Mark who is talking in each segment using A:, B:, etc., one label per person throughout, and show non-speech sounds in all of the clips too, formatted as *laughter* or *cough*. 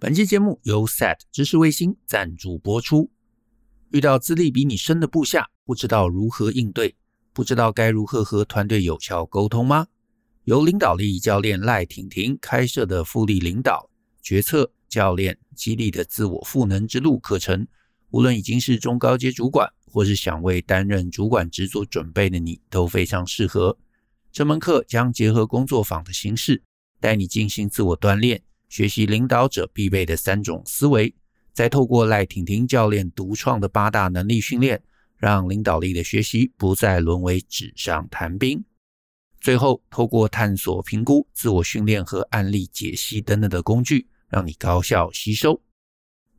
A: 本期节目由 SAT 知识卫星赞助播出。遇到资历比你深的部下，不知道如何应对，不知道该如何和团队有效沟通吗？由领导力教练赖婷婷开设的复利领导、决策、教练、激励的自我赋能之路课程，无论已经是中高阶主管，或是想为担任主管职做准备的你，都非常适合。这门课将结合工作坊的形式，带你进行自我锻炼，学习领导者必备的三种思维，再透过赖婷婷教练独创的八大能力训练，让领导力的学习不再沦为纸上谈兵。最后，透过探索、评估、自我训练和案例解析等等的工具，让你高效吸收。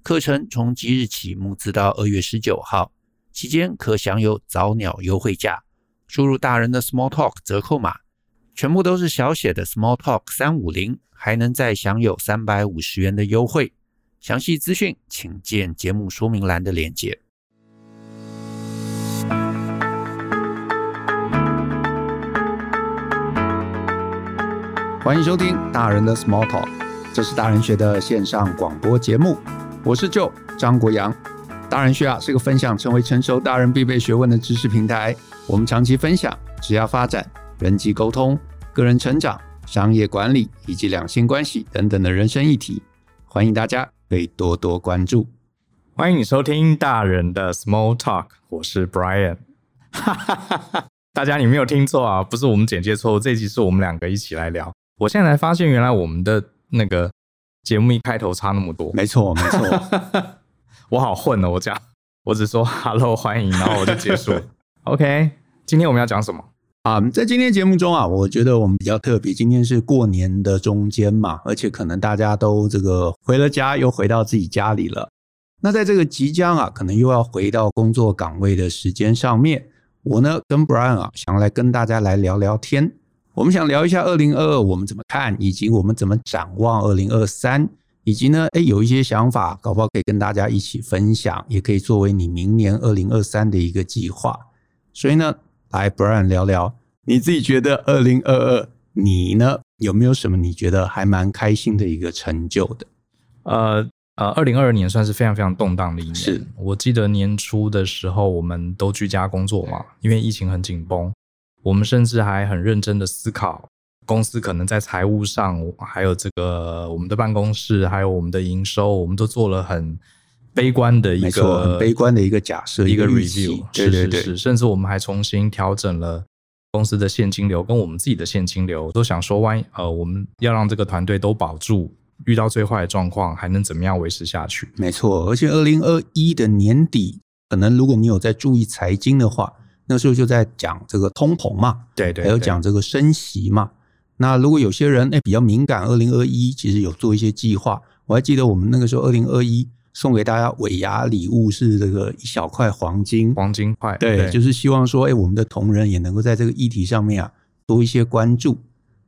A: 课程从即日起募资到二月十九号，期间可享有早鸟优惠价。输入大人的 Small Talk 折扣码，全部都是小写的 Small Talk 三五零，还能再享有三百五十元的优惠。详细资讯请见节目说明栏的链接。欢迎收听大人的 Small Talk，这是大人学的线上广播节目，我是 Joe 张国阳。大人学啊是个分享成为成熟大人必备学问的知识平台。我们长期分享只要发展、人际沟通、个人成长、商业管理以及两性关系等等的人生议题，欢迎大家可以多多关注。
B: 欢迎你收听大人的 Small Talk，我是 Brian。哈哈哈哈，大家你没有听错啊，不是我们简介错误，这集是我们两个一起来聊。我现在才发现，原来我们的那个节目一开头差那么多。
A: 没错，没错，*laughs*
B: 我好混哦，我讲，我只说 Hello，欢迎，然后我就结束。*laughs* OK。今天我们要讲什么
A: 啊？在今天节目中啊，我觉得我们比较特别。今天是过年的中间嘛，而且可能大家都这个回了家，又回到自己家里了。那在这个即将啊，可能又要回到工作岗位的时间上面，我呢跟 Brian 啊，想来跟大家来聊聊天。我们想聊一下二零二二我们怎么看，以及我们怎么展望二零二三，以及呢，哎，有一些想法，搞不好可以跟大家一起分享，也可以作为你明年二零二三的一个计划。所以呢。来，Brian 聊聊你自己觉得二零二二你呢，有没有什么你觉得还蛮开心的一个成就的？
B: 呃呃，二零二二年算是非常非常动荡的一年。
A: 是
B: 我记得年初的时候，我们都居家工作嘛，因为疫情很紧绷，我们甚至还很认真的思考公司可能在财务上，还有这个我们的办公室，还有我们的营收，我们都做了很。悲观的一个，
A: 很悲观的一个假设，
B: 一个 review，
A: 对对对，
B: 是是是，甚至我们还重新调整了公司的现金流跟我们自己的现金流，都想说，万一呃，我们要让这个团队都保住，遇到最坏的状况，还能怎么样维持下去？
A: 没错，而且二零二一的年底，可能如果你有在注意财经的话，那时候就在讲这个通膨嘛，
B: 对对，
A: 还有讲这个升息嘛。那如果有些人哎比较敏感，二零二一其实有做一些计划，我还记得我们那个时候二零二一。送给大家尾牙礼物是这个一小块黄金，
B: 黄金块，
A: 对，对，就是希望说，哎，我们的同仁也能够在这个议题上面啊多一些关注。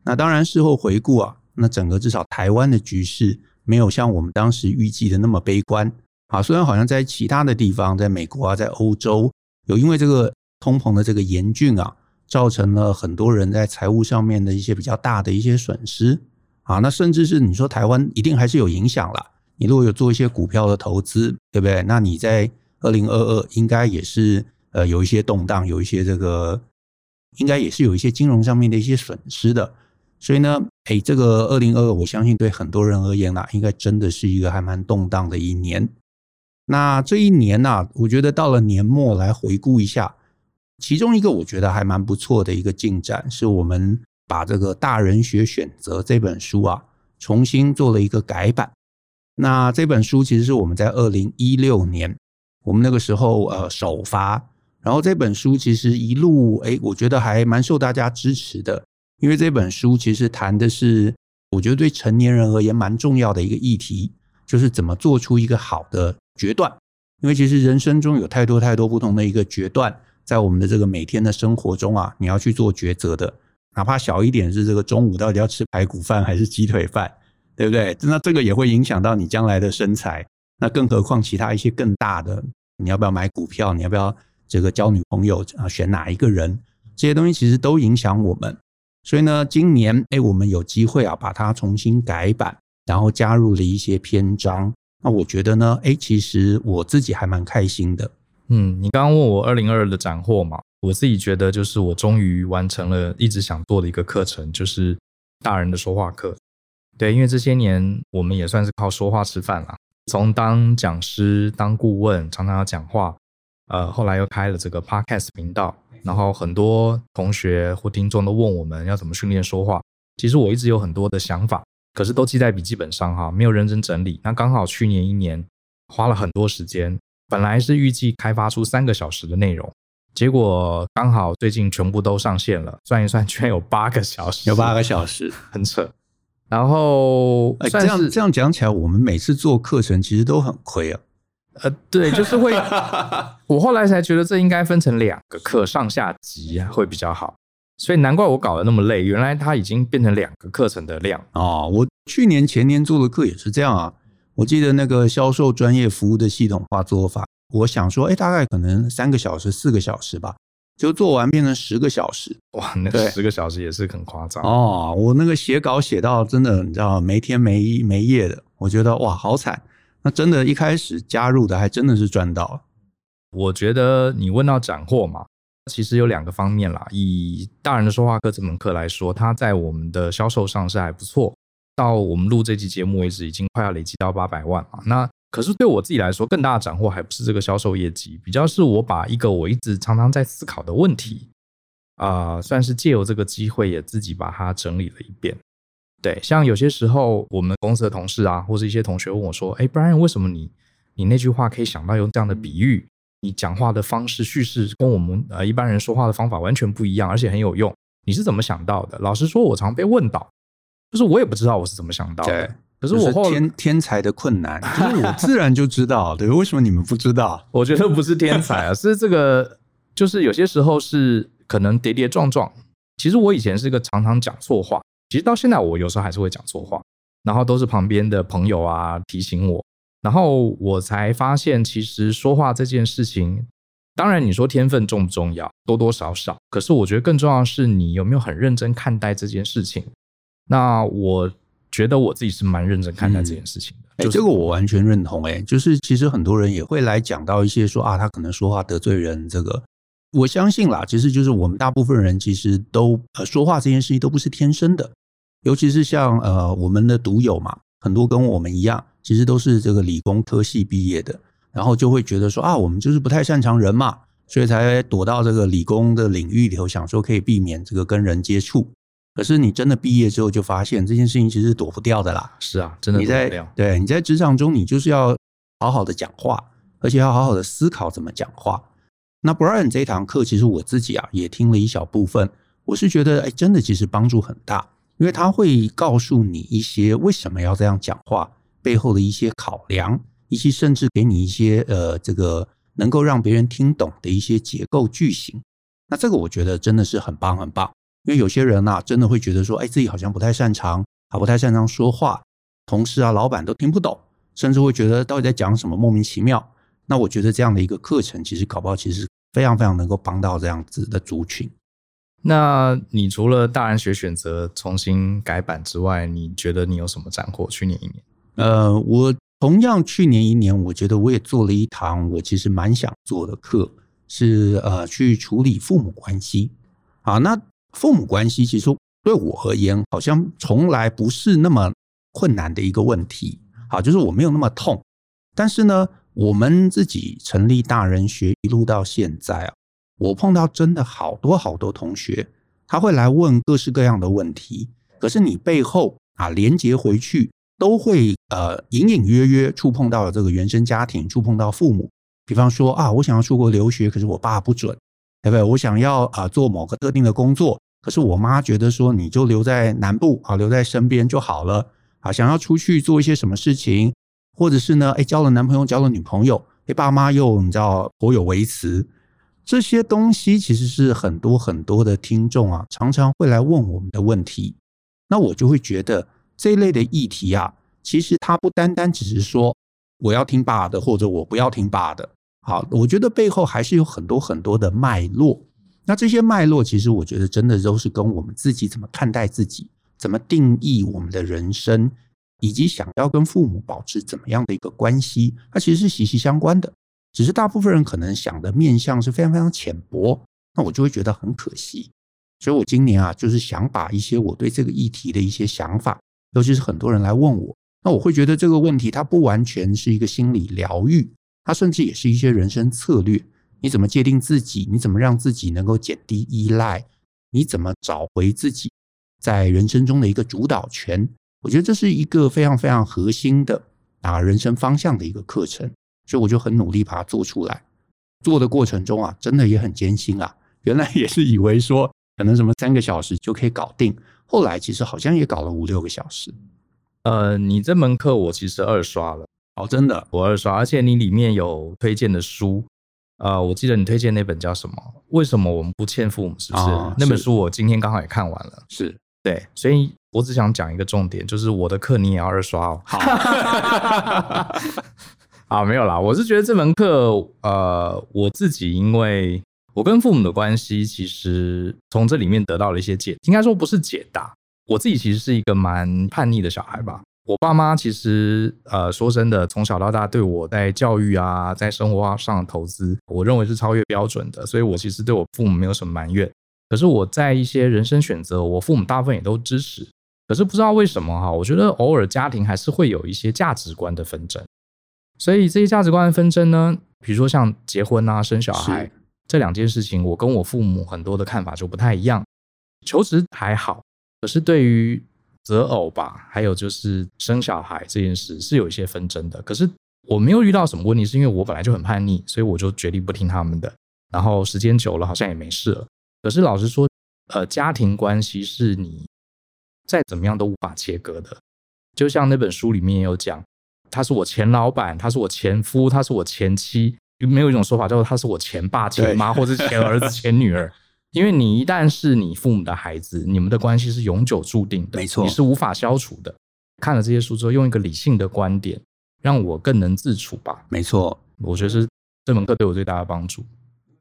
A: 那当然事后回顾啊，那整个至少台湾的局势没有像我们当时预计的那么悲观啊。虽然好像在其他的地方，在美国啊，在欧洲有因为这个通膨的这个严峻啊，造成了很多人在财务上面的一些比较大的一些损失啊。那甚至是你说台湾一定还是有影响了。你如果有做一些股票的投资，对不对？那你在二零二二应该也是呃有一些动荡，有一些这个应该也是有一些金融上面的一些损失的。所以呢，哎，这个二零二二，我相信对很多人而言呢，应该真的是一个还蛮动荡的一年。那这一年呢，我觉得到了年末来回顾一下，其中一个我觉得还蛮不错的一个进展，是我们把这个《大人学选择》这本书啊，重新做了一个改版。那这本书其实是我们在二零一六年，我们那个时候呃首发，然后这本书其实一路哎，我觉得还蛮受大家支持的，因为这本书其实谈的是我觉得对成年人而言蛮重要的一个议题，就是怎么做出一个好的决断，因为其实人生中有太多太多不同的一个决断，在我们的这个每天的生活中啊，你要去做抉择的，哪怕小一点是这个中午到底要吃排骨饭还是鸡腿饭。对不对？那这个也会影响到你将来的身材。那更何况其他一些更大的，你要不要买股票？你要不要这个交女朋友啊？选哪一个人？这些东西其实都影响我们。所以呢，今年哎，我们有机会啊，把它重新改版，然后加入了一些篇章。那我觉得呢，哎，其实我自己还蛮开心的。
B: 嗯，你刚刚问我二零二二的斩获嘛，我自己觉得就是我终于完成了一直想做的一个课程，就是大人的说话课。对，因为这些年我们也算是靠说话吃饭啦，从当讲师、当顾问，常常要讲话，呃，后来又开了这个 podcast 频道，然后很多同学或听众都问我们要怎么训练说话。其实我一直有很多的想法。可是都记在笔记本上哈，没有认真整理。那刚好去年一年花了很多时间，本来是预计开发出三个小时的内容，结果刚好最近全部都上线了，算一算 *laughs* 居然有八个小时，
A: 有八个小时，
B: 很扯。然后，
A: 哎，这样这样讲起来，我们每次做课程其实都很亏啊。
B: 呃，对，就是会，*laughs* 我后来才觉得这应该分成两个课上下集啊，会比较好。所以难怪我搞得那么累，原来它已经变成两个课程的量
A: 哦。我去年前年做的课也是这样啊。我记得那个销售专业服务的系统化做法，我想说，哎，大概可能三个小时、四个小时吧，就做完变成十个小时。
B: 哇，那十个小时也是很夸张
A: 哦。我那个写稿写到真的，你知道没天没没夜的，我觉得哇，好惨。那真的，一开始加入的还真的是赚到了。
B: 我觉得你问到斩获嘛。其实有两个方面啦。以大人的说话课这门课来说，它在我们的销售上是还不错。到我们录这期节目为止，已经快要累积到八百万嘛。那可是对我自己来说，更大的斩获还不是这个销售业绩，比较是我把一个我一直常常在思考的问题，啊、算是借由这个机会也自己把它整理了一遍。对，像有些时候我们公司的同事啊，或者一些同学问我说：“哎，Brian，为什么你你那句话可以想到用这样的比喻？”你讲话的方式叙事跟我们呃一般人说话的方法完全不一样，而且很有用。你是怎么想到的？老实说，我常被问到，就是我也不知道我是怎么想到的。
A: 对，可是我后天天才的困难，*laughs* 就是我自然就知道。对，为什么你们不知道？*laughs*
B: 我觉得不是天才啊，是这个，就是有些时候是可能跌跌撞撞。其实我以前是个常常讲错话，其实到现在我有时候还是会讲错话，然后都是旁边的朋友啊提醒我。然后我才发现，其实说话这件事情，当然你说天分重不重要，多多少少。可是我觉得更重要的是，你有没有很认真看待这件事情。那我觉得我自己是蛮认真看待这件事情的。
A: 哎，这个我完全认同。哎，就是其实很多人也会来讲到一些说啊，他可能说话得罪人。这个我相信啦，其实就是我们大部分人其实都呃说话这件事情都不是天生的，尤其是像呃我们的读友嘛，很多跟我们一样。其实都是这个理工科系毕业的，然后就会觉得说啊，我们就是不太擅长人嘛，所以才躲到这个理工的领域里头，想说可以避免这个跟人接触。可是你真的毕业之后，就发现这件事情其实躲不掉的啦。
B: 是啊，真的躲不掉。
A: 对，你在职场中，你就是要好好的讲话，而且要好好的思考怎么讲话。那 Brian 这一堂课，其实我自己啊也听了一小部分，我是觉得哎，真的其实帮助很大，因为他会告诉你一些为什么要这样讲话。背后的一些考量，以及甚至给你一些呃，这个能够让别人听懂的一些结构句型。那这个我觉得真的是很棒很棒，因为有些人啊，真的会觉得说，哎，自己好像不太擅长，啊，不太擅长说话，同事啊、老板都听不懂，甚至会觉得到底在讲什么莫名其妙。那我觉得这样的一个课程，其实搞不好其实非常非常能够帮到这样子的族群。
B: 那你除了大人学选择重新改版之外，你觉得你有什么斩获？去年一年？
A: 呃，我同样去年一年，我觉得我也做了一堂我其实蛮想做的课，是呃去处理父母关系。啊，那父母关系其实对我而言，好像从来不是那么困难的一个问题。好，就是我没有那么痛。但是呢，我们自己成立大人学一路到现在啊，我碰到真的好多好多同学，他会来问各式各样的问题，可是你背后啊连接回去。都会呃隐隐约约触碰到了这个原生家庭，触碰到父母。比方说啊，我想要出国留学，可是我爸不准，对不对？我想要啊做某个特定的工作，可是我妈觉得说你就留在南部啊，留在身边就好了啊。想要出去做一些什么事情，或者是呢，哎，交了男朋友，交了女朋友，哎，爸妈又你知道颇有微词。这些东西其实是很多很多的听众啊，常常会来问我们的问题。那我就会觉得。这一类的议题啊，其实它不单单只是说我要听爸的，或者我不要听爸的。好，我觉得背后还是有很多很多的脉络。那这些脉络，其实我觉得真的都是跟我们自己怎么看待自己，怎么定义我们的人生，以及想要跟父母保持怎么样的一个关系，它其实是息息相关的。只是大部分人可能想的面向是非常非常浅薄，那我就会觉得很可惜。所以我今年啊，就是想把一些我对这个议题的一些想法，尤其是很多人来问我，那我会觉得这个问题它不完全是一个心理疗愈，它甚至也是一些人生策略。你怎么界定自己？你怎么让自己能够减低依赖？你怎么找回自己在人生中的一个主导权？我觉得这是一个非常非常核心的啊人生方向的一个课程，所以我就很努力把它做出来。做的过程中啊，真的也很艰辛啊。原来也是以为说可能什么三个小时就可以搞定，后来其实好像也搞了五六个小时。
B: 呃，你这门课我其实二刷了，
A: 哦，真的，
B: 我二刷，而且你里面有推荐的书。呃，我记得你推荐那本叫什么？为什么我们不欠父母？是不是？哦，是。那本书我今天刚好也看完了。
A: 是
B: 对，所以我只想讲一个重点，就是我的课你也要二刷哦。好，*laughs* 啊，没有啦，我是觉得这门课，呃，我自己因为我跟父母的关系，其实从这里面得到了一些解，应该说不是解答。我自己其实是一个蛮叛逆的小孩吧。我爸妈其实，呃，说真的，从小到大对我在教育啊，在生活上投资，我认为是超越标准的，所以我其实对我父母没有什么埋怨。可是我在一些人生选择，我父母大部分也都支持。可是不知道为什么哈，我觉得偶尔家庭还是会有一些价值观的纷争。所以这些价值观的纷争呢，比如说像结婚啊、生小孩这两件事情，我跟我父母很多的看法就不太一样。求职还好，可是对于择偶吧，还有就是生小孩这件事是有一些纷争的。可是我没有遇到什么问题，是因为我本来就很叛逆，所以我就决定不听他们的。然后时间久了，好像也没事了。可是老实说，呃，家庭关系是你再怎么样都无法切割的。就像那本书里面也有讲，他是我前老板，他是我前夫，他是我前妻，有没有一种说法叫做他是我前爸、前妈，或者前儿子、*laughs* 前女儿？因为你一旦是你父母的孩子，你们的关系是永久注定的，没错，你是无法消除的。看了这些书之后，用一个理性的观点，让我更能自处吧。
A: 没错，
B: 我觉得是这门课对我最大的帮助。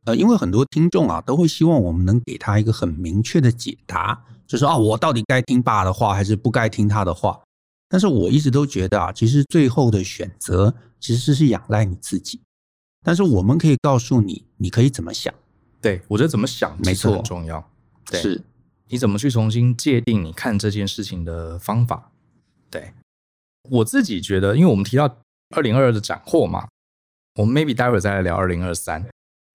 A: 呃，因为很多听众啊，都会希望我们能给他一个很明确的解答，就是啊，我到底该听爸的话，还是不该听他的话？但是我一直都觉得啊，其实最后的选择其实是仰赖你自己。但是我们可以告诉你，你可以怎么想。
B: 对，我觉得怎么想没错很重要。对，是你怎么去重新界定你看这件事情的方法？对，我自己觉得，因为我们提到二零二二的斩获嘛，我们 maybe 待会儿再来聊二零二三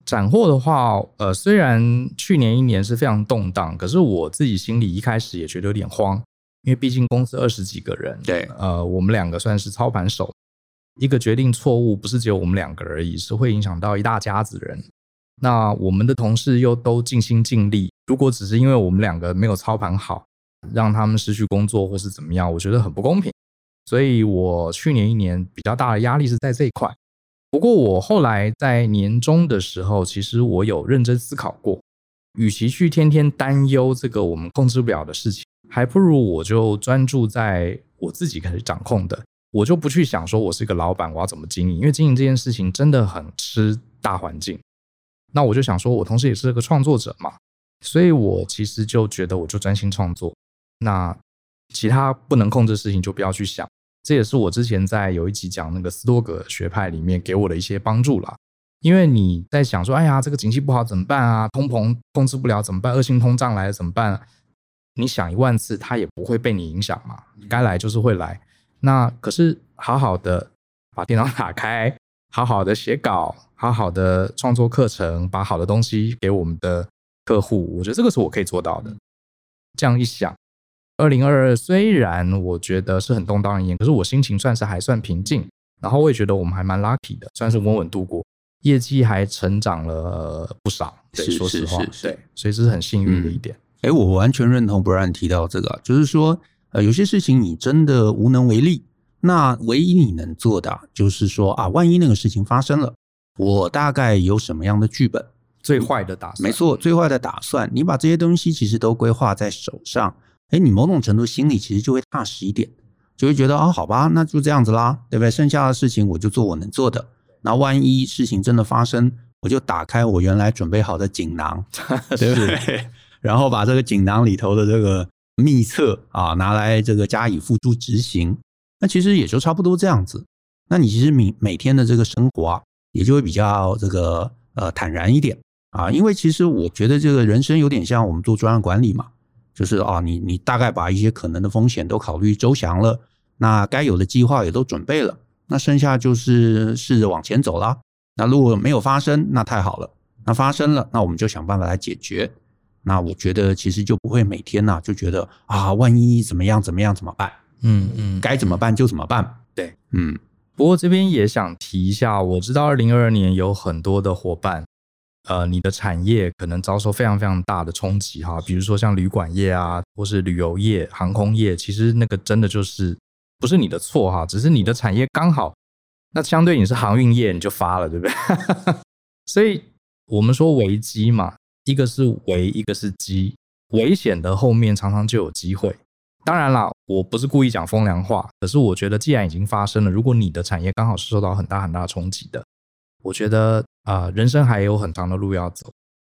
B: 斩获的话，呃，虽然去年一年是非常动荡，可是我自己心里一开始也觉得有点慌，因为毕竟公司二十几个人，对，呃，我们两个算是操盘手，一个决定错误，不是只有我们两个而已，是会影响到一大家子人。那我们的同事又都尽心尽力，如果只是因为我们两个没有操盘好，让他们失去工作或是怎么样，我觉得很不公平。所以我去年一年比较大的压力是在这一块。不过我后来在年终的时候，其实我有认真思考过，与其去天天担忧这个我们控制不了的事情，还不如我就专注在我自己可以掌控的，我就不去想说我是一个老板，我要怎么经营，因为经营这件事情真的很吃大环境。那我就想说，我同时也是个创作者嘛，所以我其实就觉得，我就专心创作。那其他不能控制的事情就不要去想。这也是我之前在有一集讲那个斯多葛学派里面给我的一些帮助啦。因为你在想说，哎呀，这个景气不好怎么办啊？通膨控制不了怎么办？恶性通胀来了怎么办？你想一万次，它也不会被你影响嘛。该来就是会来。那可是好好的把电脑打开，好好的写稿。好好的创作课程，把好的东西给我们的客户，我觉得这个是我可以做到的。这样一想，二零二二虽然我觉得是很动荡一年，可是我心情算是还算平静。然后我也觉得我们还蛮 lucky 的，算是稳稳度过，业绩还成长了不少。对，说实话，对，所以这是很幸运的一点。
A: 哎、嗯，我完全认同 Brian 提到这个，就是说，呃，有些事情你真的无能为力，那唯一你能做的就是说啊，万一那个事情发生了。我大概有什么样的剧本？
B: 最坏的打算，
A: 没错，最坏的打算。你把这些东西其实都规划在手上，哎，你某种程度心里其实就会踏实一点，就会觉得啊，好吧，那就这样子啦，对不对？剩下的事情我就做我能做的。那万一事情真的发生，我就打开我原来准备好的锦囊，*laughs* 对不对？然后把这个锦囊里头的这个秘策啊，拿来这个加以付诸执行。那其实也就差不多这样子。那你其实每每天的这个生活啊，也就会比较这个呃坦然一点啊。因为其实我觉得这个人生有点像我们做专案管理嘛，就是啊，你你大概把一些可能的风险都考虑周详了，那该有的计划也都准备了，那剩下就是试着往前走啦。那如果没有发生，那太好了。那发生了，那我们就想办法来解决。那我觉得其实就不会每天呐、啊、就觉得啊，万一怎么样怎么样怎么办？嗯嗯，该怎么办就怎么办。
B: 对，
A: 嗯。
B: 不过这边也想提一下，我知道二零二二年有很多的伙伴，呃，你的产业可能遭受非常非常大的冲击哈，比如说像旅馆业啊，或是旅游业、航空业，其实那个真的就是不是你的错哈，只是你的产业刚好，那相对你是航运业，你就发了，对不对？*laughs* 所以。我们说危机嘛，一个是危，一个是机。危险的后面常常就有机会。当然啦，我不是故意讲风凉话，可是我觉得既然已经发生了，如果你的产业刚好是受到很大很大的冲击的，我觉得啊、人生还有很长的路要走。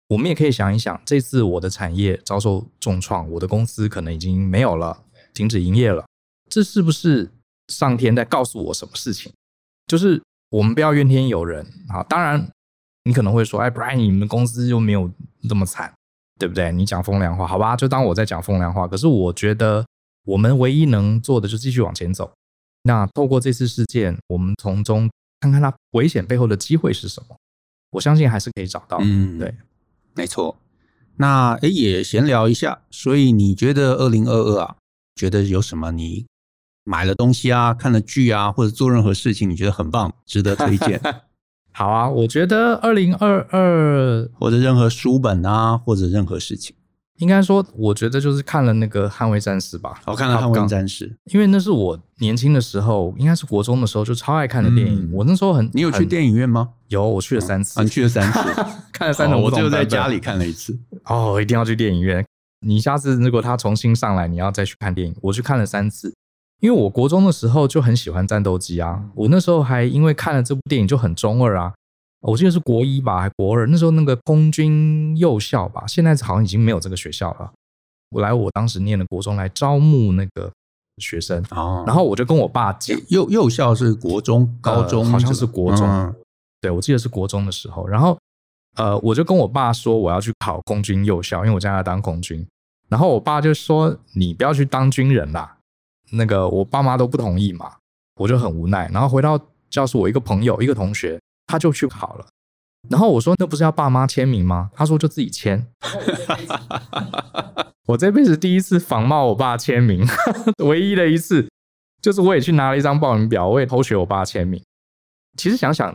B: 我们也可以想一想，这次我的产业遭受重创，我的公司可能已经没有了，停止营业了，这是不是上天在告诉我什么事情？就是我们不要怨天尤人啊。当然。你可能会说：“哎，Brian，你们公司又没有这么惨，对不对？你讲风凉话，好吧，就当我在讲风凉话。可是我觉得，我们唯一能做的就继续往前走。那透过这次事件，我们从中看看它危险背后的机会是什么。我相信还是可以找到。嗯，对，
A: 没错。那诶，也闲聊一下。所以你觉得二零二二啊，觉得有什么你买了东西啊、看了剧啊，或者做任何事情，你觉得很棒，值得推荐？*laughs*
B: 好啊，我觉得二零二二
A: 或者任何书本啊，或者任何事情，
B: 应该说，我觉得就是看了那个《捍卫战士》吧。
A: 我看了《捍卫战士》，
B: 因为那是我年轻的时候，应该是国中的时候就超爱看的电影。嗯、我那时候很，
A: 你有去电影院吗？
B: 有，我去了三次。
A: 嗯、你去了三次，*laughs*
B: 看了三次。哦、
A: 我就在家里看了一次。
B: 哦，一定要去电影院。你下次如果他重新上来，你要再去看电影。我去看了三次。因为我国中的时候就很喜欢战斗机啊，我那时候还因为看了这部电影就很中二啊。我记得是国一吧，还国二，那时候那个空军幼校吧，现在好像已经没有这个学校了。我来我当时念的国中来招募那个学生，哦，然后我就跟我爸讲，
A: 幼幼校是国中、高中，
B: 呃、好像是国中，嗯、对，我记得是国中的时候，然后呃，我就跟我爸说我要去考空军幼校，因为我将来当空军，然后我爸就说你不要去当军人啦，那个我爸妈都不同意嘛，我就很无奈，然后回到教室，我一个朋友，一个同学。他就去考了，然后我说：“那不是要爸妈签名吗？”他说：“就自己签。*laughs* ”我这辈子第一次仿冒我爸签名，*laughs* 唯一的一次，就是我也去拿了一张报名表，我也偷学我爸签名。其实想想，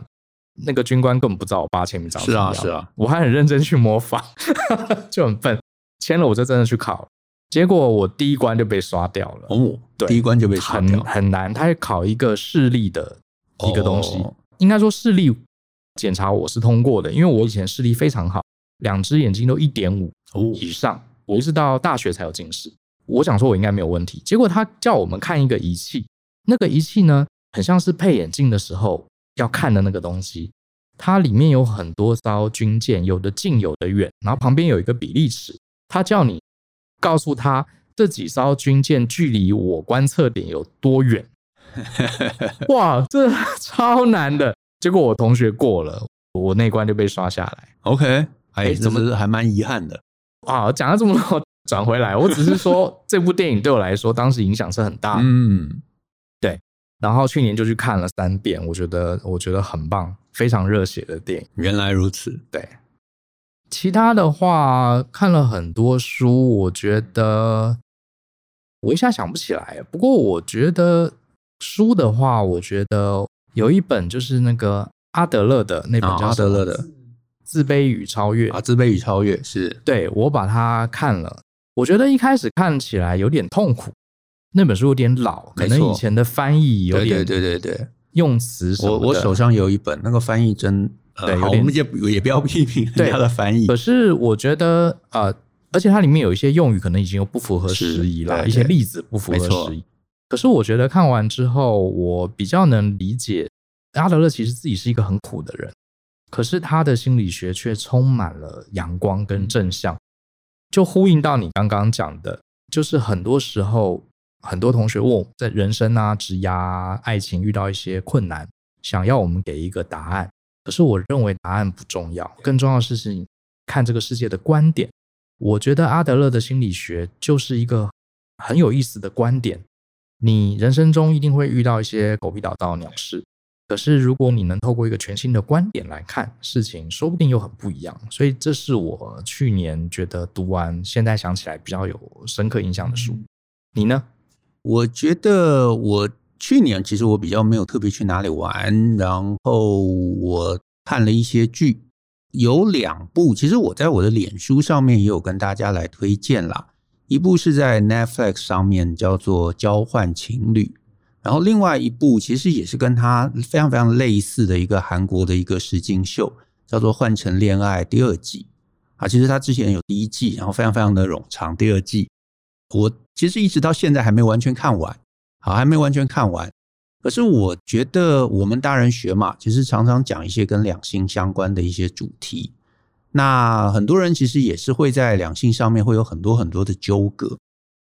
B: 那个军官根本不知道我爸签名章。
A: 是啊，是啊，
B: 我还很认真去模仿，*laughs* 就很笨。签了，我就真的去考，结果我第一关就被刷掉了。哦，对，
A: 第一关就被刷掉，
B: 很很难。他要考一个视力的一个东西。哦应该说视力检查我是通过的，因为我以前视力非常好，两只眼睛都一点五以上，我一直到大学才有近视。我想说我应该没有问题，结果他叫我们看一个仪器，那个仪器呢，很像是配眼镜的时候要看的那个东西，它里面有很多艘军舰，有的近有的远，然后旁边有一个比例尺，他叫你告诉他这几艘军舰距离我观测点有多远。*laughs* 哇，这 *laughs* 超难的！结果我同学过了，我那关就被刷下来。
A: OK，哎，怎么还蛮遗憾的
B: 啊？讲了这么多，*laughs* 转回来，我只是说这部电影对我来说当时影响是很大的。嗯，对。然后去年就去看了三遍，我觉得我觉得很棒，非常热血的电影。
A: 原来如此，
B: 对。其他的话看了很多书，我觉得我一下想不起来。不过我觉得。书的话，我觉得有一本就是那个阿德勒的那本叫、哦、阿德勒的《自卑与超越》
A: 啊，《自卑与超越》是
B: 对，我把它看了，我觉得一开始看起来有点痛苦，那本书有点老，可能以前的翻译有点
A: 对对对对
B: 用词什么。
A: 我我手上有一本，那个翻译真对，我们也也不要批评人家的翻译，
B: 可是我觉得呃，而且它里面有一些用语可能已经有不符合时宜了，一些例子不符合时宜。可是我觉得看完之后，我比较能理解阿德勒其实自己是一个很苦的人，可是他的心理学却充满了阳光跟正向，就呼应到你刚刚讲的，就是很多时候很多同学问我在人生啊、职涯、爱情遇到一些困难，想要我们给一个答案。可是我认为答案不重要，更重要的是是你看这个世界的观点。我觉得阿德勒的心理学就是一个很有意思的观点。你人生中一定会遇到一些狗屁倒灶的鸟事，可是如果你能透过一个全新的观点来看事情，说不定又很不一样。所以这是我去年觉得读完，现在想起来比较有深刻印象的书。你呢？
A: 我觉得我去年其实我比较没有特别去哪里玩，然后我看了一些剧，有两部，其实我在我的脸书上面也有跟大家来推荐啦。一部是在 Netflix 上面叫做《交换情侣》，然后另外一部其实也是跟它非常非常类似的一个韩国的一个实境秀，叫做《换成恋爱》第二季啊。其实它之前有第一季，然后非常非常的冗长。第二季我其实一直到现在还没完全看完，好，还没完全看完。可是我觉得我们大人学嘛，其实常常讲一些跟两性相关的一些主题。那很多人其实也是会在两性上面会有很多很多的纠葛。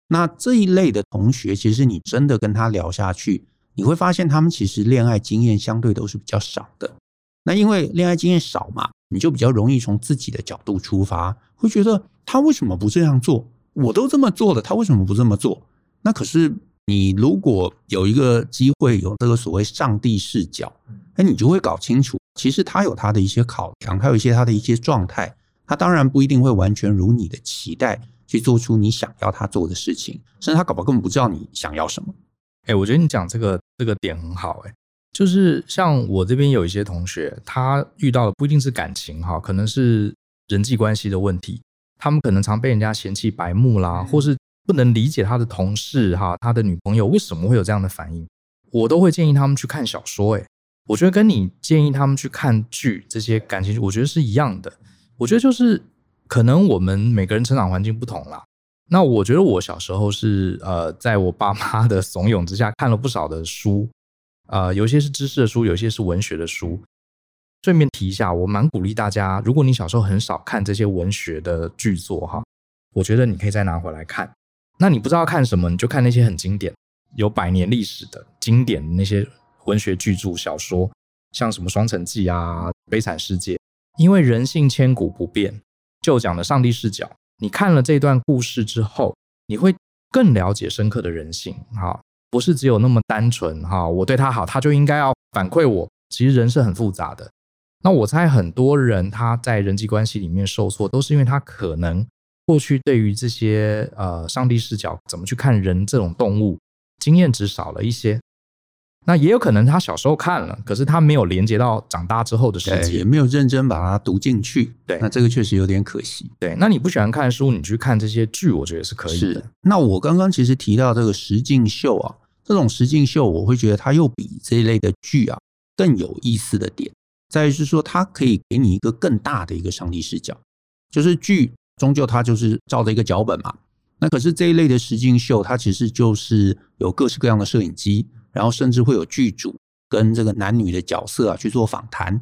A: 那这一类的同学，其实你真的跟他聊下去，你会发现他们其实恋爱经验相对都是比较少的。那因为恋爱经验少嘛，你就比较容易从自己的角度出发，会觉得他为什么不这样做？我都这么做了，他为什么不这么做？那可是你如果有一个机会有这个所谓上帝视角，那你就会搞清楚。其实他有他的一些考量，还有一些他的一些状态，他当然不一定会完全如你的期待去做出你想要他做的事情，甚至他搞不好根本不知道你想要什么。
B: 哎，我觉得你讲这个这个点很好，哎，就是像我这边有一些同学，他遇到的不一定是感情哈，可能是人际关系的问题，他们可能常被人家嫌弃白目啦，或是不能理解他的同事哈，他的女朋友为什么会有这样的反应，我都会建议他们去看小说，哎。我觉得跟你建议他们去看剧这些感情，我觉得是一样的。我觉得就是可能我们每个人成长环境不同啦。那我觉得我小时候是呃，在我爸妈的怂恿之下看了不少的书，呃，有些是知识的书，有些是文学的书。顺便提一下，我蛮鼓励大家，如果你小时候很少看这些文学的剧作哈，我觉得你可以再拿回来看。那你不知道看什么，你就看那些很经典、有百年历史的经典的那些。文学巨著、小说，像什么《双城记》啊，《悲惨世界》，因为人性千古不变，就讲的上帝视角。你看了这段故事之后，你会更了解深刻的人性。哈，不是只有那么单纯。哈，我对他好，他就应该要反馈我。其实人是很复杂的。那我猜很多人他在人际关系里面受挫，都是因为他可能过去对于这些呃上帝视角怎么去看人这种动物经验值少了一些。那也有可能他小时候看了，可是他没有连接到长大之后的世界，
A: 也没有认真把它读进去。
B: 对，
A: 那这个确实有点可惜。
B: 对，那你不喜欢看书，你去看这些剧，我觉得是可以的。
A: 是。那我刚刚其实提到这个实境秀啊，这种实境秀，我会觉得它又比这一类的剧啊更有意思的点，在于是说它可以给你一个更大的一个上帝视角。就是剧终究它就是照着一个脚本嘛，那可是这一类的实境秀，它其实就是有各式各样的摄影机。然后甚至会有剧组跟这个男女的角色啊去做访谈，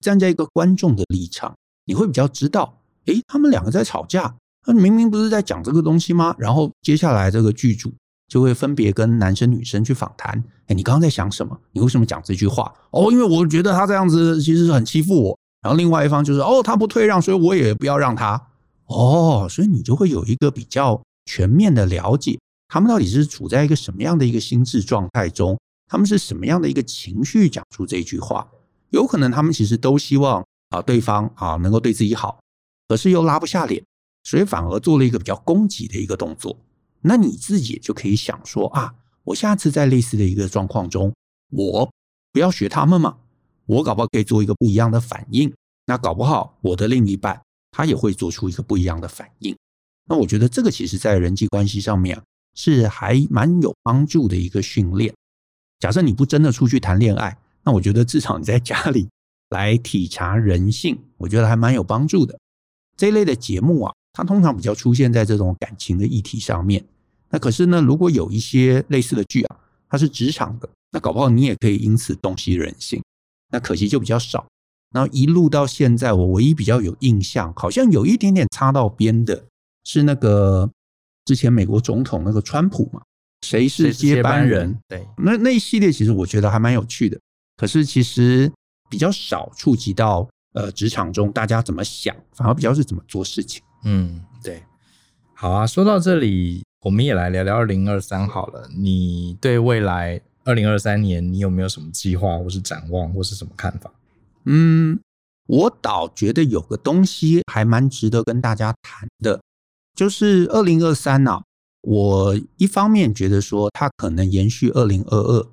A: 站在一个观众的立场，你会比较知道，诶，他们两个在吵架，那明明不是在讲这个东西吗？然后接下来这个剧组就会分别跟男生女生去访谈，诶，你刚刚在想什么？你为什么讲这句话？哦，因为我觉得他这样子其实是很欺负我。然后另外一方就是，哦，他不退让，所以我也不要让他。哦，所以你就会有一个比较全面的了解。他们到底是处在一个什么样的一个心智状态中？他们是什么样的一个情绪讲出这句话？有可能他们其实都希望啊对方啊能够对自己好，可是又拉不下脸，所以反而做了一个比较攻击的一个动作。那你自己就可以想说啊，我下次在类似的一个状况中，我不要学他们嘛？我搞不好可以做一个不一样的反应。那搞不好我的另一半他也会做出一个不一样的反应。那我觉得这个其实在人际关系上面啊。是还蛮有帮助的一个训练。假设你不真的出去谈恋爱，那我觉得至少你在家里来体察人性，我觉得还蛮有帮助的。这一类的节目啊，它通常比较出现在这种感情的议题上面。那可是呢，如果有一些类似的剧啊，它是职场的，那搞不好你也可以因此洞悉人性。那可惜就比较少。然后一路到现在，我唯一比较有印象，好像有一点点擦到边的是那个。之前美国总统那个川普嘛，谁是接班人？
B: 对，
A: 那那一系列其实我觉得还蛮有趣的，可是其实比较少触及到呃职场中大家怎么想，反而比较是怎么做事情。
B: 嗯，对。好啊，说到这里，我们也来聊聊二零二三好了。你对未来二零二三年，你有没有什么计划，或是展望，或是什么看法？
A: 嗯，我倒觉得有个东西还蛮值得跟大家谈的，就是二零二三啊。我一方面觉得说，它可能延续二零二二，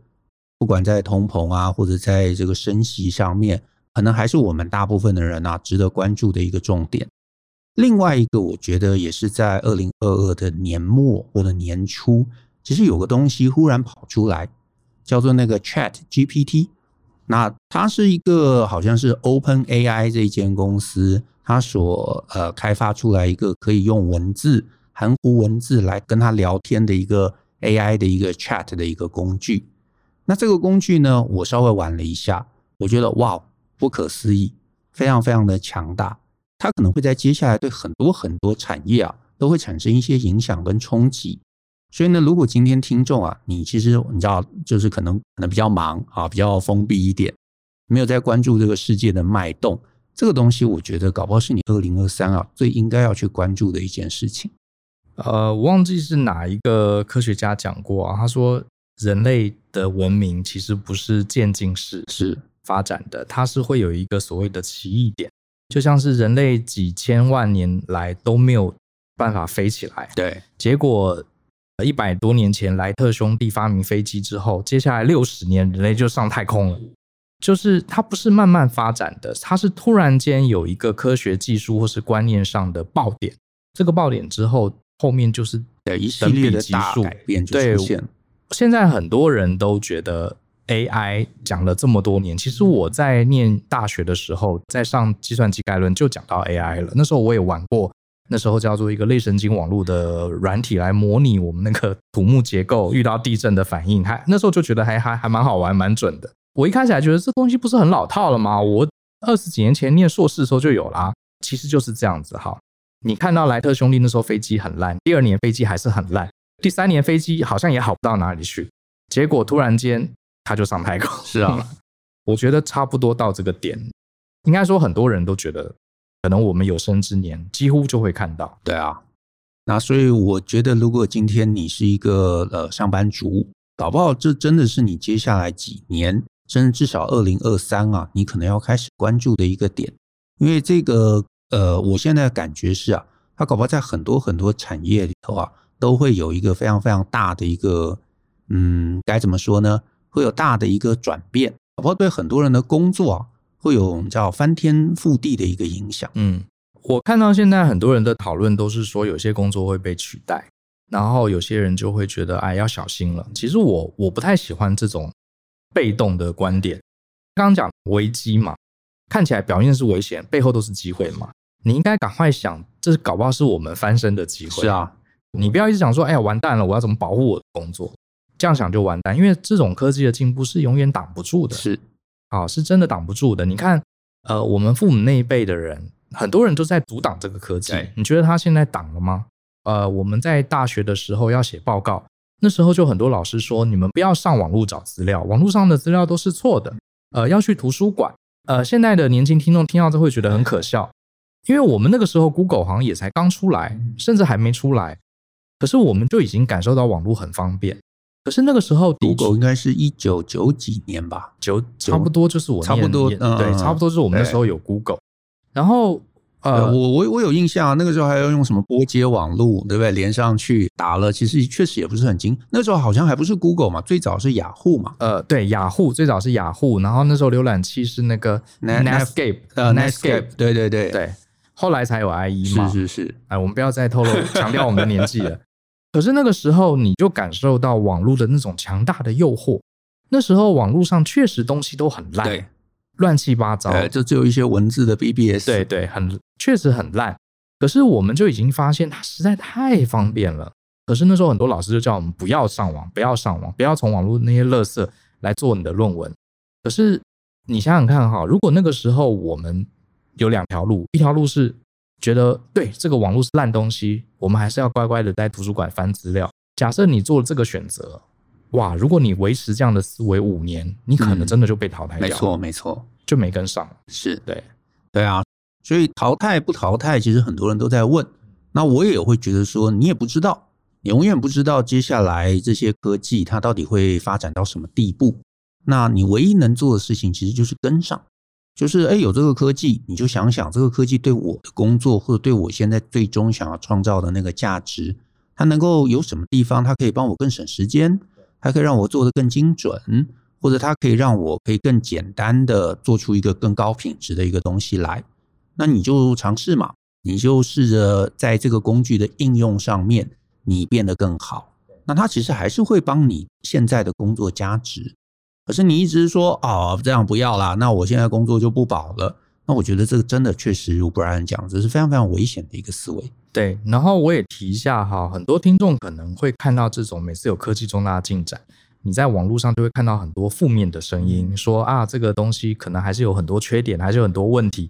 A: 不管在通膨啊，或者在这个升息上面，可能还是我们大部分的人啊值得关注的一个重点。另外一个，我觉得也是在二零二二的年末或者年初，其实有个东西忽然跑出来，叫做那个 Chat GPT。那它是一个好像是 Open AI 这一间公司，他所呃开发出来一个可以用文字含糊文字来跟他聊天的一个 AI 的一个 Chat 的一个工具。那这个工具呢，我稍微玩了一下，我觉得哇，不可思议，非常非常的强大。它可能会在接下来对很多很多产业啊都会产生一些影响跟冲击，所以呢，如果今天听众啊，你其实你知道，就是可能可能比较忙啊，比较封闭一点，没有在关注这个世界的脉动，这个东西我觉得搞不好是你二零二三啊最应该要去关注的一件事情。
B: 呃，我忘记是哪一个科学家讲过啊，他说人类的文明其实不是渐进式是发展的，它是会有一个所谓的奇异点。就像是人类几千万年来都没有办法飞起来，
A: 对，
B: 结果一百多年前莱特兄弟发明飞机之后，接下来六十年人类就上太空了。就是它不是慢慢发展的，它是突然间有一个科学技术或是观念上的爆点，这个爆点之后，后面就是
A: 一系列的大改变就出现。
B: 对，现在很多人都觉得。AI 讲了这么多年，其实我在念大学的时候，在上计算机概论就讲到 AI 了。那时候我也玩过，那时候叫做一个类神经网络的软体来模拟我们那个土木结构遇到地震的反应，还那时候就觉得还还还蛮好玩，蛮准的。我一开始还觉得这东西不是很老套了吗？我二十几年前念硕士的时候就有啦。其实就是这样子哈。你看到莱特兄弟那时候飞机很烂，第二年飞机还是很烂，第三年飞机好像也好不到哪里去，结果突然间。他就上太空，
A: 是啊，*laughs*
B: 我觉得差不多到这个点，应该说很多人都觉得，可能我们有生之年几乎就会看到。
A: 对啊，那所以我觉得，如果今天你是一个呃上班族，搞不好这真的是你接下来几年，甚至至少二零二三啊，你可能要开始关注的一个点，因为这个呃，我现在的感觉是啊，它搞不好在很多很多产业里头啊，都会有一个非常非常大的一个，嗯，该怎么说呢？会有大的一个转变，包括对很多人的工作啊，会有我们叫翻天覆地的一个影响。
B: 嗯，我看到现在很多人的讨论都是说，有些工作会被取代，然后有些人就会觉得，哎，要小心了。其实我我不太喜欢这种被动的观点。刚刚讲危机嘛，看起来表面是危险，背后都是机会嘛。你应该赶快想，这是搞不好是我们翻身的机会。
A: 是啊，
B: 你不要一直想说，哎呀，完蛋了，我要怎么保护我的工作？这样想就完蛋，因为这种科技的进步是永远挡不住的，
A: 是，
B: 啊，是真的挡不住的。你看，呃，我们父母那一辈的人，很多人都在阻挡这个科技。你觉得他现在挡了吗？呃，我们在大学的时候要写报告，那时候就很多老师说，你们不要上网络找资料，网络上的资料都是错的。呃，要去图书馆。呃，现在的年轻听众听到这会觉得很可笑，因为我们那个时候 Google 好像也才刚出来，甚至还没出来，可是我们就已经感受到网络很方便。可是那个时候
A: ，Google 应该是一九九几年吧，
B: 九差不多就是我
A: 差不多，
B: 对，差不多就是我们那时候有 Google。然后呃，
A: 我我我有印象啊，那个时候还要用什么拨接网络，对不对？连上去打了，其实确实也不是很精。那时候好像还不是 Google 嘛，最早是雅虎嘛。
B: 呃，对，雅虎最早是雅虎，然后那时候浏览器是那个 Netscape，呃，Netscape，
A: 对对对
B: 对，后来才有 IE 嘛。
A: 是是是，
B: 哎，我们不要再透露强调我们的年纪了。*laughs* 可是那个时候，你就感受到网络的那种强大的诱惑。那时候网络上确实东西都很烂，对，乱七八糟，
A: 就只有一些文字的 BBS，
B: 对对，很确实很烂。可是我们就已经发现它实在太方便了。可是那时候很多老师就叫我们不要上网，不要上网，不要从网络那些垃圾来做你的论文。可是你想想看哈，如果那个时候我们有两条路，一条路是。觉得对这个网络是烂东西，我们还是要乖乖的在图书馆翻资料。假设你做了这个选择，哇，如果你维持这样的思维五年，你可能真的就被淘汰掉了。
A: 没错，没错，
B: 就没跟上。
A: 是
B: 对，
A: 对啊。所以淘汰不淘汰，其实很多人都在问。那我也会觉得说，你也不知道，你永远不知道接下来这些科技它到底会发展到什么地步。那你唯一能做的事情，其实就是跟上。就是哎，有这个科技，你就想想这个科技对我的工作，或者对我现在最终想要创造的那个价值，它能够有什么地方，它可以帮我更省时间，它可以让我做得更精准，或者它可以让我可以更简单的做出一个更高品质的一个东西来。那你就尝试嘛，你就试着在这个工具的应用上面，你变得更好。那它其实还是会帮你现在的工作加值。可是你一直说哦，这样不要啦，那我现在工作就不保了。那我觉得这个真的确实如 Brian 讲，这是非常非常危险的一个思维。
B: 对，然后我也提一下哈，很多听众可能会看到这种每次有科技重大进展，你在网络上就会看到很多负面的声音，说啊这个东西可能还是有很多缺点，还是有很多问题。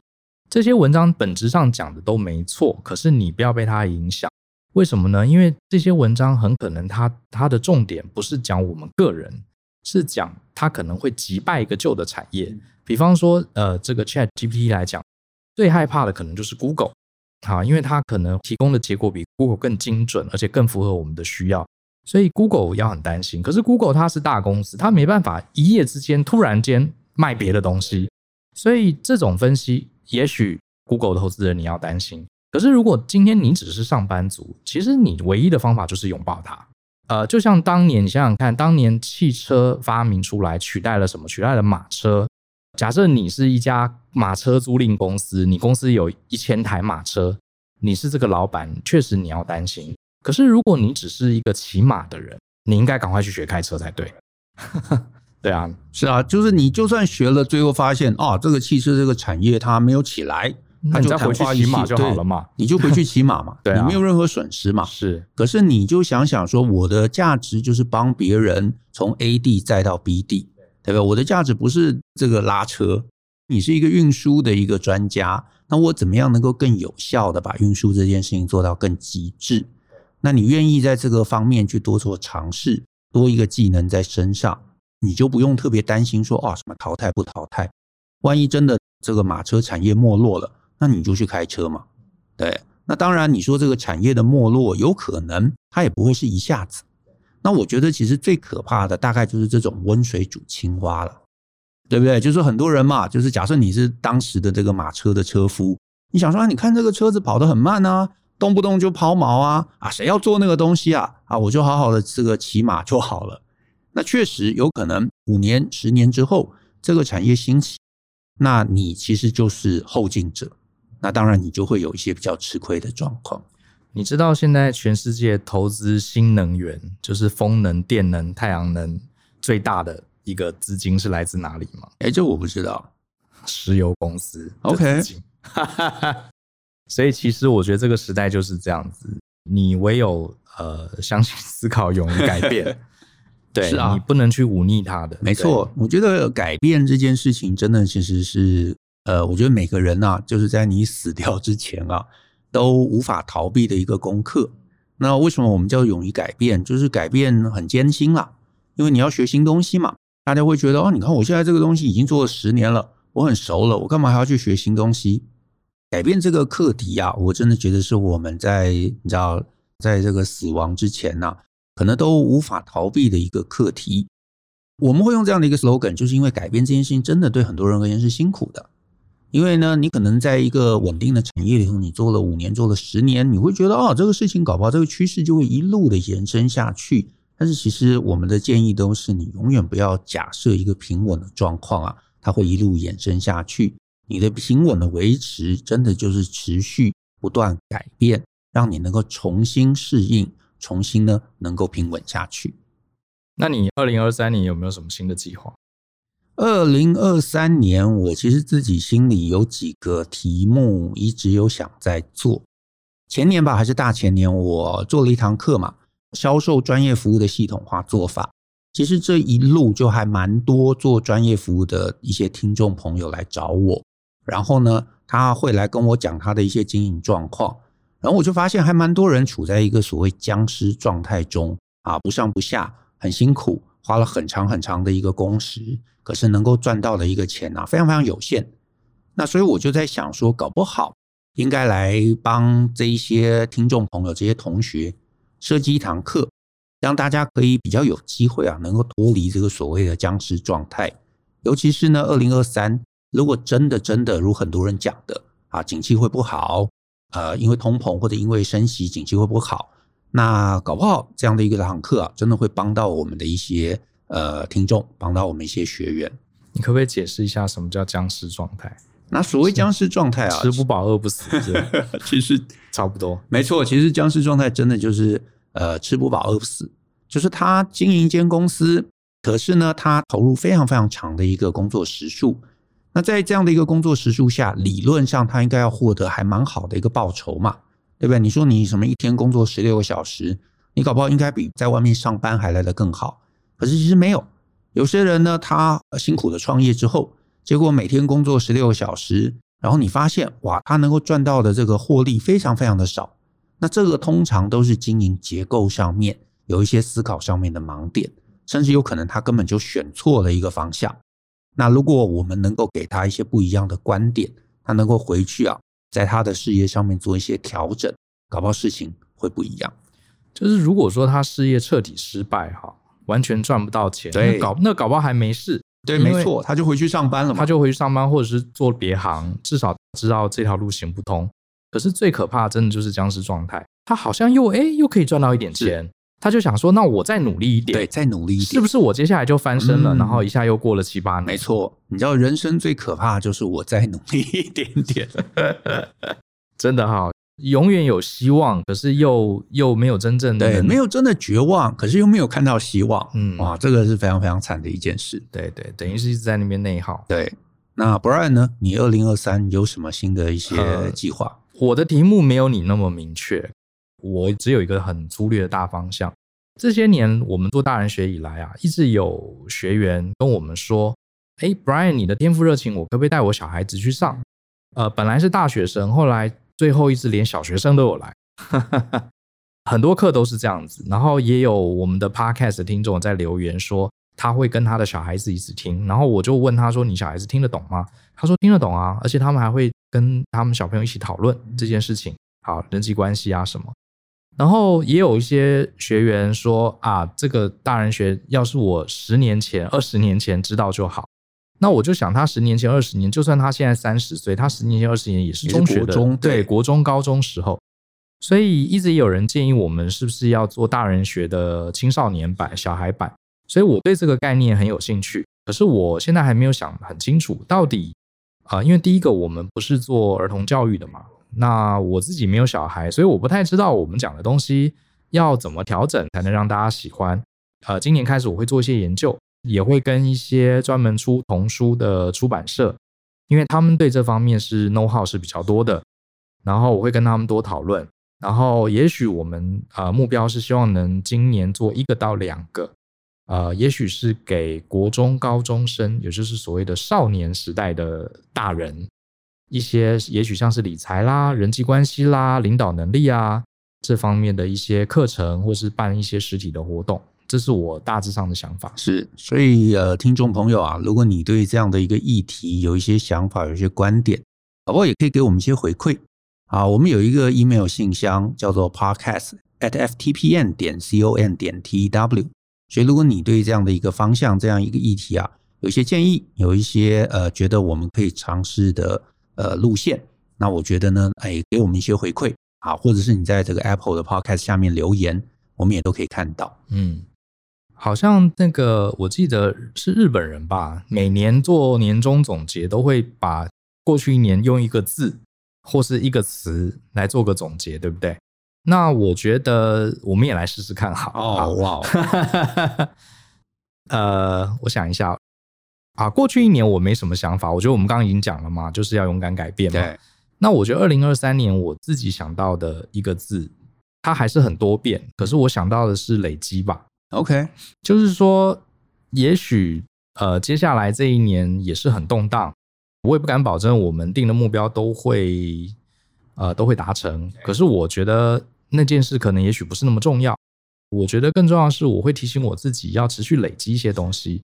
B: 这些文章本质上讲的都没错，可是你不要被它影响。为什么呢？因为这些文章很可能它它的重点不是讲我们个人。是讲它可能会击败一个旧的产业，比方说，呃，这个 Chat GPT 来讲，最害怕的可能就是 Google，好，因为它可能提供的结果比 Google 更精准，而且更符合我们的需要，所以 Google 要很担心。可是 Google 它是大公司，它没办法一夜之间突然间卖别的东西，所以这种分析，也许 Google 投资人你要担心。可是如果今天你只是上班族，其实你唯一的方法就是拥抱它。呃，就像当年，你想想看，当年汽车发明出来，取代了什么？取代了马车。假设你是一家马车租赁公司，你公司有一千台马车，你是这个老板，确实你要担心。可是如果你只是一个骑马的人，你应该赶快去学开车才对。对啊，
A: 是啊，就是你就算学了，最后发现啊，这个汽车这个产业它没有起来。
B: 那你再回去骑马就好了嘛，
A: 你就回去骑马嘛，*laughs*
B: 对啊，
A: 你没有任何损失嘛。
B: 是，
A: 可是你就想想说，我的价值就是帮别人从 A 地再到 B 地，对吧？我的价值不是这个拉车，你是一个运输的一个专家，那我怎么样能够更有效的把运输这件事情做到更极致？那你愿意在这个方面去多做尝试，多一个技能在身上，你就不用特别担心说，哦，什么淘汰不淘汰？万一真的这个马车产业没落了。那你就去开车嘛，对。那当然，你说这个产业的没落，有可能它也不会是一下子。那我觉得其实最可怕的，大概就是这种温水煮青蛙了，对不对？就是很多人嘛，就是假设你是当时的这个马车的车夫，你想说啊，你看这个车子跑得很慢啊，动不动就抛锚啊，啊，谁要做那个东西啊？啊，我就好好的这个骑马就好了。那确实有可能五年、十年之后，这个产业兴起，那你其实就是后进者。那当然，你就会有一些比较吃亏的状况。
B: 你知道现在全世界投资新能源，就是风能、电能、太阳能最大的一个资金是来自哪里吗？
A: 哎，这我不知道。
B: 石油公司。
A: OK。*laughs*
B: 所以其实我觉得这个时代就是这样子，你唯有呃相信、思考、勇于改变。*laughs* 对，是啊，你不能去忤逆他的。
A: 没错，我觉得改变这件事情真的其实是。呃，我觉得每个人啊，就是在你死掉之前啊，都无法逃避的一个功课。那为什么我们叫勇于改变？就是改变很艰辛啦，因为你要学新东西嘛。大家会觉得哦，你看我现在这个东西已经做了十年了，我很熟了，我干嘛还要去学新东西？改变这个课题啊，我真的觉得是我们在你知道，在这个死亡之前呢，可能都无法逃避的一个课题。我们会用这样的一个 slogan，就是因为改变这件事情真的对很多人而言是辛苦的。因为呢，你可能在一个稳定的产业里头，你做了五年，做了十年，你会觉得哦，这个事情搞不好这个趋势就会一路的延伸下去。但是其实我们的建议都是，你永远不要假设一个平稳的状况啊，它会一路延伸下去。你的平稳的维持，真的就是持续不断改变，让你能够重新适应，重新呢能够平稳下去。
B: 那你二零二三年有没有什么新的计划？
A: 二零二三年，我其实自己心里有几个题目，一直有想在做。前年吧，还是大前年，我做了一堂课嘛，销售专业服务的系统化做法。其实这一路就还蛮多做专业服务的一些听众朋友来找我，然后呢，他会来跟我讲他的一些经营状况，然后我就发现还蛮多人处在一个所谓僵尸状态中。啊，不上不下，很辛苦，花了很长很长的一个工时，可是能够赚到的一个钱啊，非常非常有限。那所以我就在想说，搞不好应该来帮这一些听众朋友、这些同学设计一堂课，让大家可以比较有机会啊，能够脱离这个所谓的僵尸状态。尤其是呢，二零二三，如果真的真的如很多人讲的啊，景气会不好，呃，因为通膨或者因为升息，景气会不会好。那搞不好这样的一个堂课啊，真的会帮到我们的一些呃听众，帮到我们一些学员。
B: 你可不可以解释一下什么叫僵尸状态？
A: 那所谓僵尸状态啊，
B: 吃不饱饿不死，*laughs*
A: 其实
B: 差不多。
A: 没错，其实僵尸状态真的就是呃吃不饱饿不死，就是他经营一间公司，可是呢，他投入非常非常长的一个工作时数。那在这样的一个工作时数下，理论上他应该要获得还蛮好的一个报酬嘛。对不对？你说你什么一天工作十六个小时，你搞不好应该比在外面上班还来得更好。可是其实没有，有些人呢，他辛苦的创业之后，结果每天工作十六个小时，然后你发现哇，他能够赚到的这个获利非常非常的少。那这个通常都是经营结构上面有一些思考上面的盲点，甚至有可能他根本就选错了一个方向。那如果我们能够给他一些不一样的观点，他能够回去啊。在他的事业上面做一些调整，搞不好事情会不一样。
B: 就是如果说他事业彻底失败哈，完全赚不到钱，
A: 对，
B: 那搞那搞不好还没事，
A: 对，没错，他就回去上班了嘛，
B: 他就回去上班或者是做别行，至少知道这条路行不通。可是最可怕的真的就是僵尸状态，他好像又哎又可以赚到一点钱。他就想说，那我再努力一点，
A: 对，再努力一点，
B: 是不是我接下来就翻身了？嗯、然后一下又过了七八年。
A: 没错，你知道人生最可怕的就是我再努力一点点，*laughs*
B: 真的哈，永远有希望，可是又又没有真正的，
A: 对，没有真的绝望，可是又没有看到希望。嗯，哇，这个是非常非常惨的一件事。
B: 对对，等于是一直在那边内耗。
A: 对，那 Brian 呢？你二零二三有什么新的一些计划？
B: 呃，我的题目没有你那么明确。我只有一个很粗略的大方向。这些年我们做大人学以来啊，一直有学员跟我们说：“哎，Brian，你的天赋热情，我可不可以带我小孩子去上？”呃，本来是大学生，后来最后一直连小学生都有来，很多课都是这样子。然后也有我们的 Podcast 的听众在留言说，他会跟他的小孩子一起听。然后我就问他说：“你小孩子听得懂吗？”他说：“听得懂啊，而且他们还会跟他们小朋友一起讨论这件事情，好，人际关系啊什么。”然后也有一些学员说啊，这个大人学要是我十年前、二十年前知道就好。那我就想，他十年前、二十年，就算他现在三十岁，他十年前、二十年也是中学的，对，国中、高中时候。所以一直有人建议我们是不是要做大人学的青少年版、小孩版。所以我对这个概念很有兴趣，可是我现在还没有想很清楚，到底啊，因为第一个我们不是做儿童教育的嘛。那我自己没有小孩，所以我不太知道我们讲的东西要怎么调整才能让大家喜欢。呃，今年开始我会做一些研究，也会跟一些专门出童书的出版社，因为他们对这方面是 know how 是比较多的。然后我会跟他们多讨论。然后也许我们呃目标是希望能今年做一个到两个，呃，也许是给国中高中生，也就是所谓的少年时代的大人。一些也许像是理财啦、人际关系啦、领导能力啊这方面的一些课程，或是办一些实体的活动，这是我大致上的想法。
A: 是，所以呃，听众朋友啊，如果你对这样的一个议题有一些想法、有一些观点，好不好？也可以给我们一些回馈啊。我们有一个 email 信箱叫做 podcast at ftpn 点 com 点 tw。所以，如果你对这样的一个方向、这样一个议题啊，有一些建议，有一些呃，觉得我们可以尝试的。呃，路线，那我觉得呢，哎，给我们一些回馈啊，或者是你在这个 Apple 的 Podcast 下面留言，我们也都可以看到。
B: 嗯，好像那个我记得是日本人吧，每年做年终总结都会把过去一年用一个字或是一个词来做个总结，对不对？那我觉得我们也来试试看好，好。哦，哇，*laughs* 呃，我想一下。啊，过去一年我没什么想法，我觉得我们刚刚已经讲了嘛，就是要勇敢改变嘛。对。那我觉得二零二三年我自己想到的一个字，它还是很多变，可是我想到的是累积吧。
A: OK，
B: 就是说，也许呃，接下来这一年也是很动荡，我也不敢保证我们定的目标都会呃都会达成。可是我觉得那件事可能也许不是那么重要。我觉得更重要的是，我会提醒我自己要持续累积一些东西，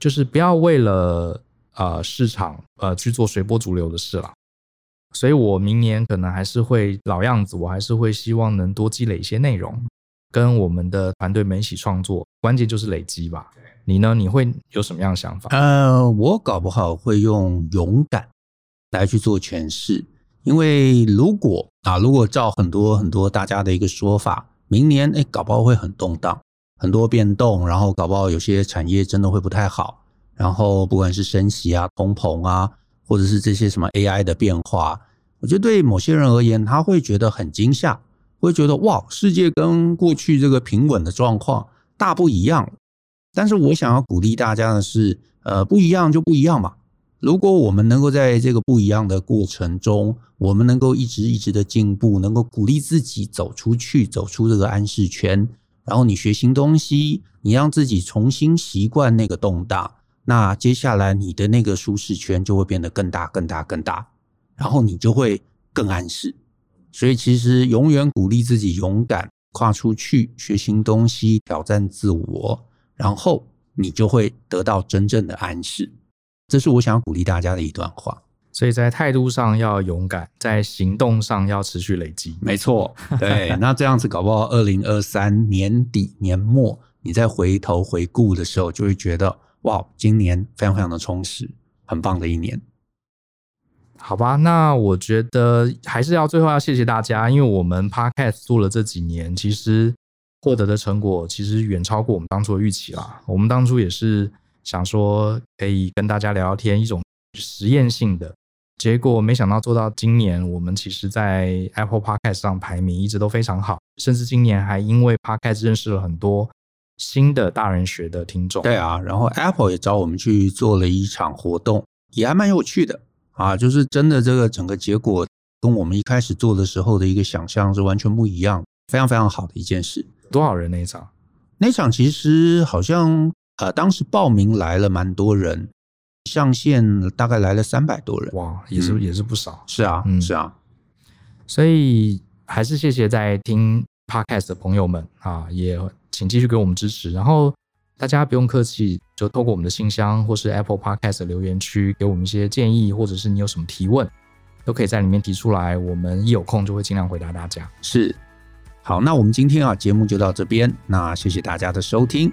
B: 就是不要为了呃市场呃去做随波逐流的事了。所以我明年可能还是会老样子，我还是会希望能多积累一些内容，跟我们的团队们一起创作。关键就是累积吧。你呢？你会有什么样的想法？
A: 呃，我搞不好会用勇敢来去做诠释，因为如果啊，如果照很多很多大家的一个说法，明年哎，搞不好会很动荡，很多变动，然后搞不好有些产业真的会不太好，然后不管是升息啊、通膨啊。或者是这些什么 AI 的变化，我觉得对某些人而言，他会觉得很惊吓，会觉得哇，世界跟过去这个平稳的状况大不一样。但是我想要鼓励大家的是，呃，不一样就不一样嘛。如果我们能够在这个不一样的过程中，我们能够一直一直的进步，能够鼓励自己走出去，走出这个安适圈，然后你学新东西，你让自己重新习惯那个动荡。那接下来你的那个舒适圈就会变得更大、更大、更大，然后你就会更安适。所以其实永远鼓励自己勇敢跨出去，学新东西，挑战自我，然后你就会得到真正的安适。这是我想鼓励大家的一段话。
B: 所以在态度上要勇敢，在行动上要持续累积。
A: 没错，对。*laughs* 那这样子搞不好，二零二三年底年末，你再回头回顾的时候，就会觉得。哇，今年非常非常的充实，很棒的一年。
B: 好吧，那我觉得还是要最后要谢谢大家，因为我们 Podcast 做了这几年，其实获得的成果其实远超过我们当初的预期啦。我们当初也是想说可以跟大家聊聊天，一种实验性的，结果没想到做到今年，我们其实在 Apple Podcast 上排名一直都非常好，甚至今年还因为 Podcast 认识了很多。新的大人学的听众，
A: 对啊，然后 Apple 也找我们去做了一场活动，也还蛮有趣的啊，就是真的这个整个结果跟我们一开始做的时候的一个想象是完全不一样，非常非常好的一件事。
B: 多少人那一场？
A: 那场其实好像呃，当时报名来了蛮多人，上线大概来了三百多人，
B: 哇，也是、嗯、也是不少。
A: 是啊，
B: 嗯，
A: 是啊，
B: 所以还是谢谢在听 Podcast 的朋友们啊，也。请继续给我们支持，然后大家不用客气，就透过我们的信箱或是 Apple Podcast 的留言区给我们一些建议，或者是你有什么提问，都可以在里面提出来，我们一有空就会尽量回答大家。
A: 是，好，那我们今天啊节目就到这边，那谢谢大家的收听，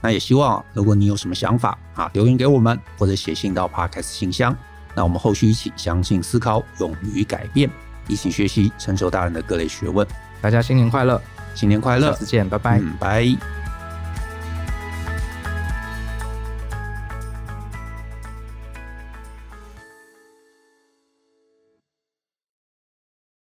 A: 那也希望如果你有什么想法啊，留言给我们或者写信到 Podcast 信箱，那我们后续一起相信、思考、勇于改变，一起学习成熟大人的各类学问。
B: 大家新年快乐！
A: 新年快乐！
B: 下次见，拜拜。
A: 嗯，拜。